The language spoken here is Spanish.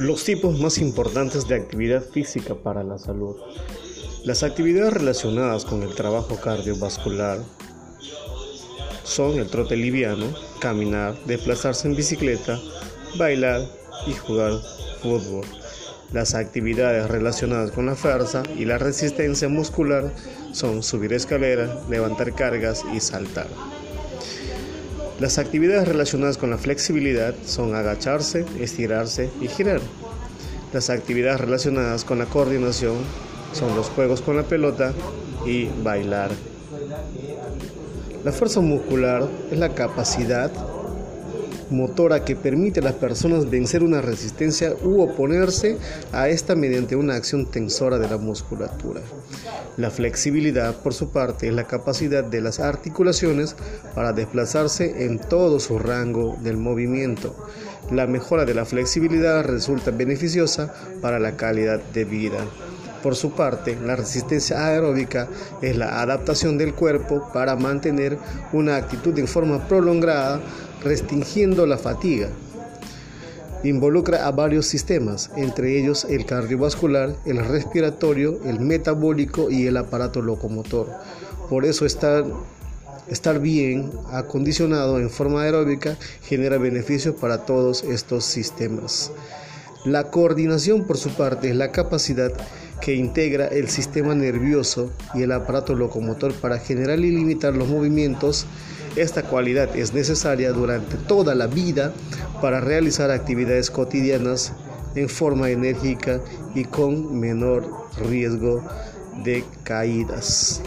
Los tipos más importantes de actividad física para la salud. Las actividades relacionadas con el trabajo cardiovascular son el trote liviano, caminar, desplazarse en bicicleta, bailar y jugar fútbol. Las actividades relacionadas con la fuerza y la resistencia muscular son subir escaleras, levantar cargas y saltar. Las actividades relacionadas con la flexibilidad son agacharse, estirarse y girar. Las actividades relacionadas con la coordinación son los juegos con la pelota y bailar. La fuerza muscular es la capacidad motora que permite a las personas vencer una resistencia u oponerse a esta mediante una acción tensora de la musculatura. La flexibilidad, por su parte, es la capacidad de las articulaciones para desplazarse en todo su rango del movimiento. La mejora de la flexibilidad resulta beneficiosa para la calidad de vida. Por su parte, la resistencia aeróbica es la adaptación del cuerpo para mantener una actitud en forma prolongada, restringiendo la fatiga. Involucra a varios sistemas, entre ellos el cardiovascular, el respiratorio, el metabólico y el aparato locomotor. Por eso estar, bien acondicionado en forma aeróbica genera beneficios para todos estos sistemas. La coordinación, por su parte, es la capacidad que integra el sistema nervioso y el aparato locomotor para generar y limitar los movimientos. Esta cualidad es necesaria durante toda la vida para realizar actividades cotidianas en forma enérgica y con menor riesgo de caídas.